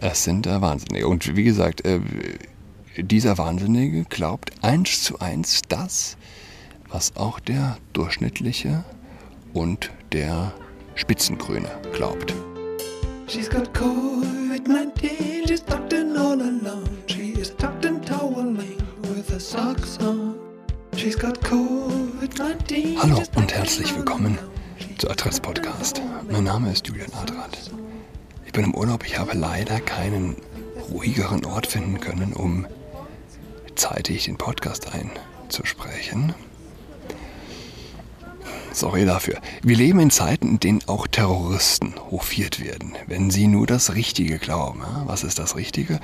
Es sind äh, Wahnsinnige. Und wie gesagt, äh, dieser Wahnsinnige glaubt eins zu eins das, was auch der durchschnittliche und der Spitzengrüne glaubt. She's got COVID-19, she's tucked in all alone. She is tucked in toweling with her socks on. She's got COVID-19. Hallo und herzlich willkommen zu Adress Podcast. Mein Name ist Julian Adrat. Ich bin im Urlaub, ich habe leider keinen ruhigeren Ort finden können, um zeitig den Podcast einzusprechen. Sorry dafür. Wir leben in Zeiten, in denen auch Terroristen hofiert werden, wenn sie nur das Richtige glauben. Was ist das Richtige?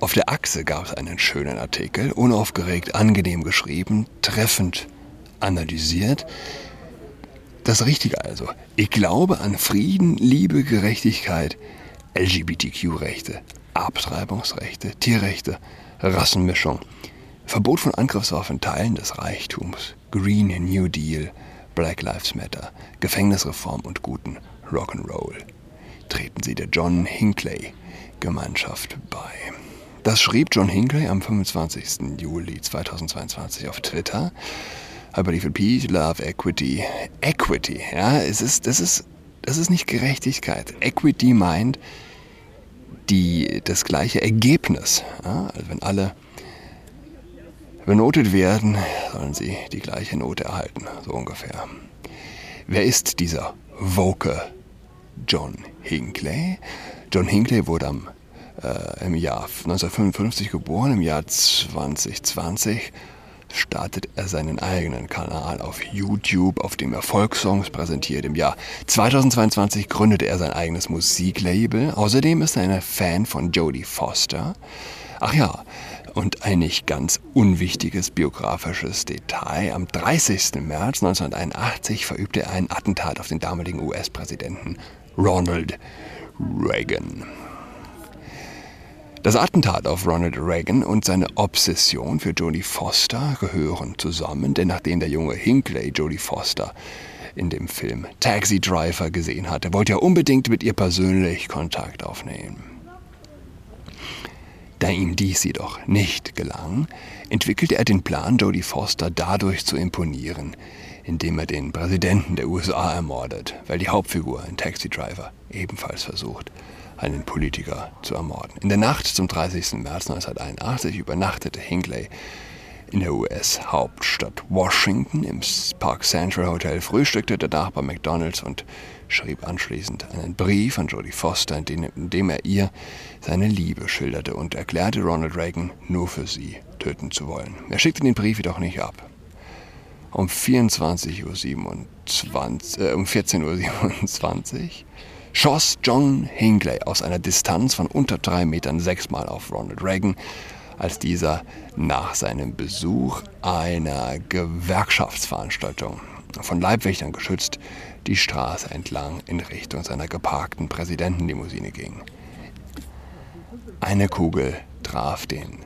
Auf der Achse gab es einen schönen Artikel, unaufgeregt, angenehm geschrieben, treffend analysiert. Das Richtige also. Ich glaube an Frieden, Liebe, Gerechtigkeit, LGBTQ-Rechte, Abtreibungsrechte, Tierrechte, Rassenmischung, Verbot von Angriffswaffen, Teilen des Reichtums, Green New Deal, Black Lives Matter, Gefängnisreform und guten Rock'n'Roll. Treten Sie der John Hinckley Gemeinschaft bei. Das schrieb John Hinckley am 25. Juli 2022 auf Twitter. I believe in peace, love, equity. Equity, ja, es ist, das ist, das ist nicht Gerechtigkeit. Equity meint die, das gleiche Ergebnis. Ja? Also wenn alle benotet werden, sollen sie die gleiche Note erhalten, so ungefähr. Wer ist dieser Woke John Hinckley? John Hinckley wurde am, äh, im Jahr 1955 geboren, im Jahr 2020 startet er seinen eigenen Kanal auf YouTube, auf dem er Folksongs präsentiert. Im Jahr 2022 gründete er sein eigenes Musiklabel. Außerdem ist er ein Fan von Jodie Foster. Ach ja, und ein nicht ganz unwichtiges biografisches Detail. Am 30. März 1981 verübte er ein Attentat auf den damaligen US-Präsidenten Ronald Reagan. Das Attentat auf Ronald Reagan und seine Obsession für Jodie Foster gehören zusammen, denn nachdem der junge Hinckley Jodie Foster in dem Film Taxi Driver gesehen hatte, wollte er unbedingt mit ihr persönlich Kontakt aufnehmen. Da ihm dies jedoch nicht gelang, entwickelte er den Plan, Jodie Foster dadurch zu imponieren, indem er den Präsidenten der USA ermordet, weil die Hauptfigur in Taxi Driver ebenfalls versucht, einen Politiker zu ermorden. In der Nacht zum 30. März 1981 übernachtete Hinckley in der US-Hauptstadt Washington im Park Central Hotel, frühstückte danach bei McDonald's und schrieb anschließend einen Brief an Jodie Foster, in dem, er ihr seine Liebe schilderte und erklärte, Ronald Reagan nur für sie töten zu wollen. Er schickte den Brief jedoch nicht ab. Um 24.27 Uhr, äh, um 14.27 Uhr schoss John Hinckley aus einer Distanz von unter drei Metern sechsmal auf Ronald Reagan, als dieser nach seinem Besuch einer Gewerkschaftsveranstaltung von Leibwächtern geschützt die Straße entlang in Richtung seiner geparkten Präsidentenlimousine ging. Eine Kugel traf den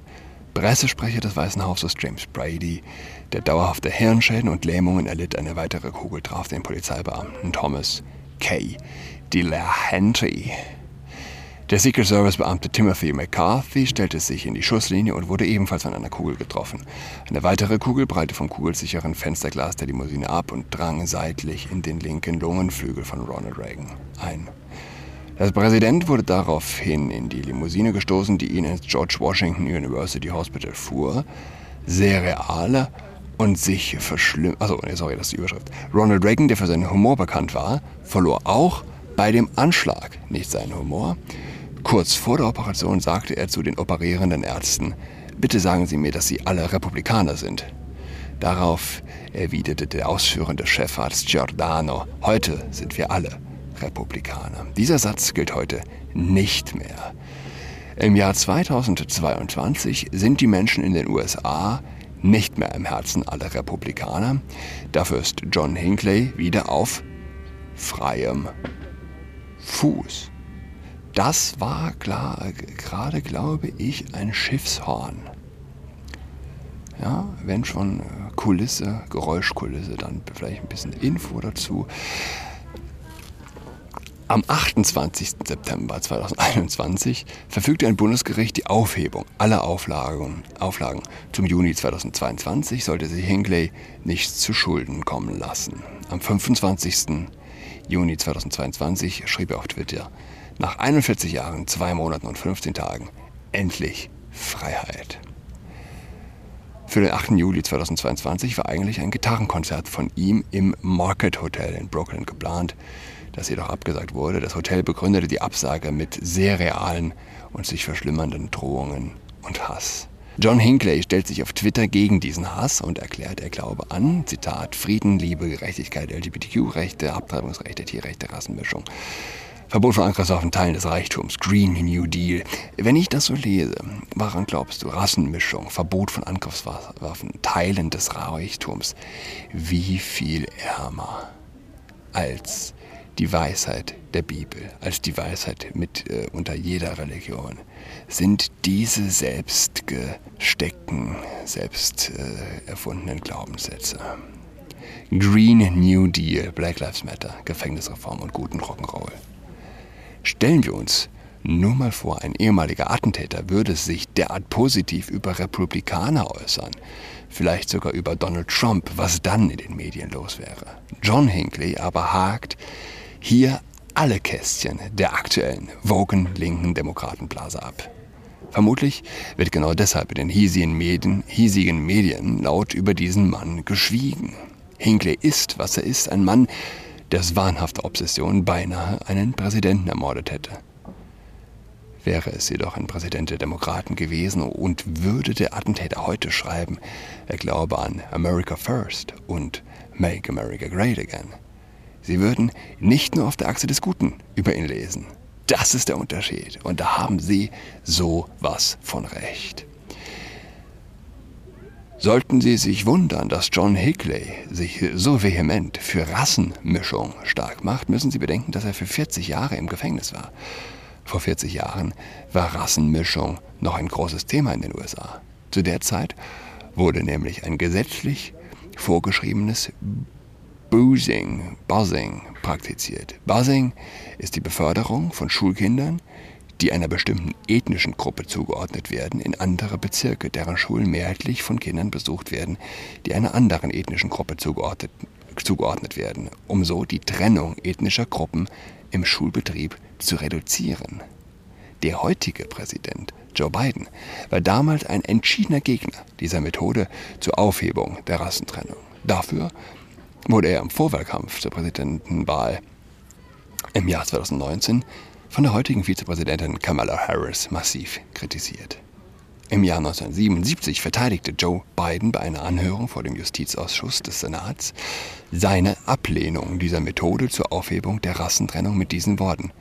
Pressesprecher des Weißen Hauses James Brady, der dauerhafte Hirnschäden und Lähmungen erlitt. Eine weitere Kugel traf den Polizeibeamten Thomas K. Delahanty. Der Secret Service Beamte Timothy McCarthy stellte sich in die Schusslinie und wurde ebenfalls von einer Kugel getroffen. Eine weitere Kugel prallte vom kugelsicheren Fensterglas der Limousine ab und drang seitlich in den linken Lungenflügel von Ronald Reagan ein. Der Präsident wurde daraufhin in die Limousine gestoßen, die ihn ins George Washington University Hospital fuhr. Sehr reale und sich verschlimm... Also, sorry, das ist die Überschrift. Ronald Reagan, der für seinen Humor bekannt war, verlor auch bei dem Anschlag nicht seinen Humor. Kurz vor der Operation sagte er zu den operierenden Ärzten, bitte sagen Sie mir, dass Sie alle Republikaner sind. Darauf erwiderte der ausführende Chefarzt Giordano, heute sind wir alle Republikaner. Dieser Satz gilt heute nicht mehr. Im Jahr 2022 sind die Menschen in den USA nicht mehr im Herzen aller Republikaner. Dafür ist John Hinckley wieder auf freiem Fuß. Das war klar, gerade, glaube ich, ein Schiffshorn. Ja, wenn schon Kulisse, Geräuschkulisse, dann vielleicht ein bisschen Info dazu. Am 28. September 2021 verfügte ein Bundesgericht die Aufhebung aller Auflagen. Auflagen. Zum Juni 2022 sollte sich Hinckley nichts zu Schulden kommen lassen. Am 25. Juni 2022 schrieb er auf Twitter, nach 41 Jahren, zwei Monaten und 15 Tagen, endlich Freiheit. Für den 8. Juli 2022 war eigentlich ein Gitarrenkonzert von ihm im Market Hotel in Brooklyn geplant, das jedoch abgesagt wurde. Das Hotel begründete die Absage mit sehr realen und sich verschlimmernden Drohungen und Hass. John Hinckley stellt sich auf Twitter gegen diesen Hass und erklärt, er glaube an, Zitat, Frieden, Liebe, Gerechtigkeit, LGBTQ-Rechte, Abtreibungsrechte, Tierrechte, Rassenmischung. Verbot von Angriffs auf Teilen des Reichtums, Green New Deal. Wenn ich das so lese, woran glaubst du? Rassenmischung, Verbot von Angriffswaffen, Teilen des Reichtums. Wie viel ärmer als die Weisheit der Bibel, als die Weisheit mit äh, unter jeder Religion, sind diese selbst gesteckten, selbst äh, erfundenen Glaubenssätze. Green New Deal, Black Lives Matter, Gefängnisreform und guten Rock'n'Roll. Stellen wir uns nur mal vor, ein ehemaliger Attentäter würde sich derart positiv über Republikaner äußern, vielleicht sogar über Donald Trump, was dann in den Medien los wäre. John Hinckley aber hakt hier alle Kästchen der aktuellen, woken linken Demokratenblase ab. Vermutlich wird genau deshalb in den hiesigen Medien, hiesigen Medien laut über diesen Mann geschwiegen. Hinckley ist, was er ist, ein Mann, dessen wahnhafte Obsession beinahe einen Präsidenten ermordet hätte. Wäre es jedoch ein Präsident der Demokraten gewesen und würde der Attentäter heute schreiben, er glaube an America First und Make America Great Again. Sie würden nicht nur auf der Achse des Guten über ihn lesen. Das ist der Unterschied. Und da haben Sie so was von Recht. Sollten Sie sich wundern, dass John Hickley sich so vehement für Rassenmischung stark macht, müssen Sie bedenken, dass er für 40 Jahre im Gefängnis war. Vor 40 Jahren war Rassenmischung noch ein großes Thema in den USA. Zu der Zeit wurde nämlich ein gesetzlich vorgeschriebenes Boozing, Buzzing praktiziert. Buzzing ist die Beförderung von Schulkindern die einer bestimmten ethnischen Gruppe zugeordnet werden, in andere Bezirke, deren Schulen mehrheitlich von Kindern besucht werden, die einer anderen ethnischen Gruppe zugeordnet, zugeordnet werden, um so die Trennung ethnischer Gruppen im Schulbetrieb zu reduzieren. Der heutige Präsident Joe Biden war damals ein entschiedener Gegner dieser Methode zur Aufhebung der Rassentrennung. Dafür wurde er im Vorwahlkampf zur Präsidentenwahl im Jahr 2019 von der heutigen Vizepräsidentin Kamala Harris massiv kritisiert. Im Jahr 1977 verteidigte Joe Biden bei einer Anhörung vor dem Justizausschuss des Senats seine Ablehnung dieser Methode zur Aufhebung der Rassentrennung mit diesen Worten.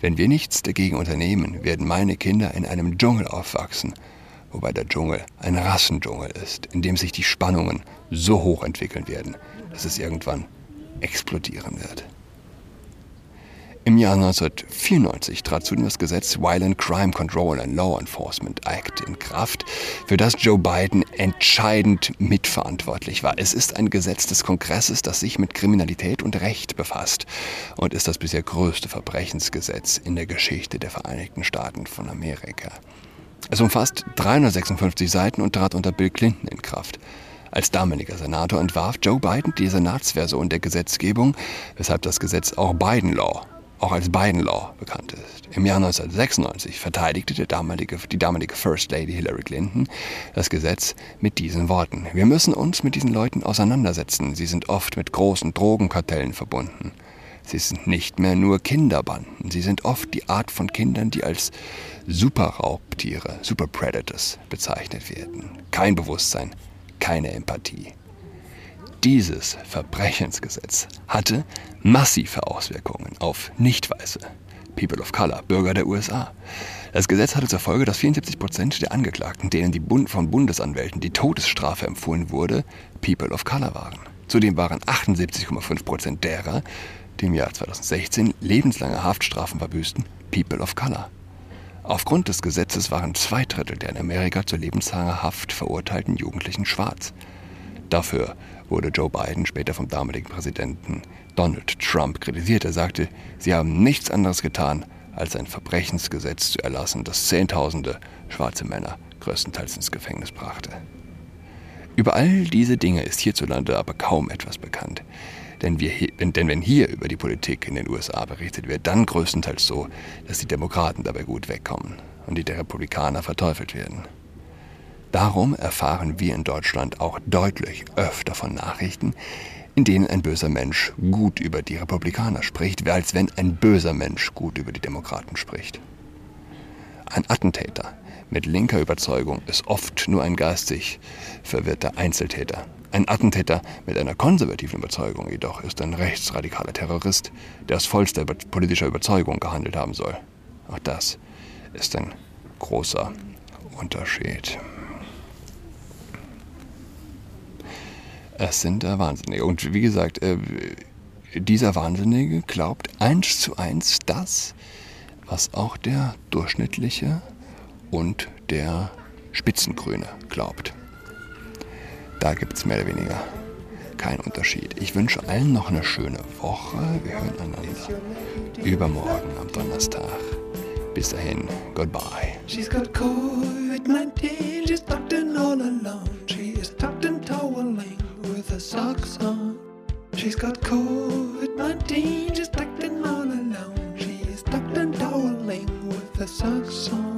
Wenn wir nichts dagegen unternehmen, werden meine Kinder in einem Dschungel aufwachsen, wobei der Dschungel ein Rassendschungel ist, in dem sich die Spannungen so hoch entwickeln werden, dass es irgendwann explodieren wird. Im Jahr 1994 trat zudem das Gesetz Violent Crime Control and Law Enforcement Act in Kraft, für das Joe Biden entscheidend mitverantwortlich war. Es ist ein Gesetz des Kongresses, das sich mit Kriminalität und Recht befasst und ist das bisher größte Verbrechensgesetz in der Geschichte der Vereinigten Staaten von Amerika. Es umfasst 356 Seiten und trat unter Bill Clinton in Kraft. Als damaliger Senator entwarf Joe Biden die Senatsversion der Gesetzgebung, weshalb das Gesetz auch Biden Law auch als Biden Law bekannt ist. Im Jahr 1996 verteidigte damalige, die damalige First Lady Hillary Clinton das Gesetz mit diesen Worten. Wir müssen uns mit diesen Leuten auseinandersetzen. Sie sind oft mit großen Drogenkartellen verbunden. Sie sind nicht mehr nur Kinderbanden. Sie sind oft die Art von Kindern, die als Superraubtiere, Super Predators bezeichnet werden. Kein Bewusstsein, keine Empathie. Dieses Verbrechensgesetz hatte massive Auswirkungen auf Nicht-Weiße, People of Color, Bürger der USA. Das Gesetz hatte zur Folge, dass 74 Prozent der Angeklagten, denen die Bund von Bundesanwälten die Todesstrafe empfohlen wurde, People of Color waren. Zudem waren 78,5 Prozent derer, die im Jahr 2016 lebenslange Haftstrafen verbüßten, People of Color. Aufgrund des Gesetzes waren zwei Drittel der in Amerika zur lebenslanger Haft verurteilten Jugendlichen schwarz. Dafür wurde Joe Biden später vom damaligen Präsidenten Donald Trump kritisiert. Er sagte, sie haben nichts anderes getan, als ein Verbrechensgesetz zu erlassen, das Zehntausende schwarze Männer größtenteils ins Gefängnis brachte. Über all diese Dinge ist hierzulande aber kaum etwas bekannt. Denn, wir, denn wenn hier über die Politik in den USA berichtet wird, dann größtenteils so, dass die Demokraten dabei gut wegkommen und die der Republikaner verteufelt werden. Darum erfahren wir in Deutschland auch deutlich öfter von Nachrichten, in denen ein böser Mensch gut über die Republikaner spricht, als wenn ein böser Mensch gut über die Demokraten spricht. Ein Attentäter mit linker Überzeugung ist oft nur ein geistig verwirrter Einzeltäter. Ein Attentäter mit einer konservativen Überzeugung jedoch ist ein rechtsradikaler Terrorist, der aus vollster politischer Überzeugung gehandelt haben soll. Auch das ist ein großer Unterschied. Es sind äh, Wahnsinnige. Und wie gesagt, äh, dieser Wahnsinnige glaubt eins zu eins das, was auch der durchschnittliche und der Spitzengrüne glaubt. Da gibt es mehr oder weniger keinen Unterschied. Ich wünsche allen noch eine schöne Woche. Wir hören einander übermorgen am Donnerstag. Bis dahin, goodbye. She's got COVID-19, she's tucked in all alone. She is tucked in toweling with her socks on. She's got COVID-19, she's tucked in all alone. She is tucked in toweling with her socks on.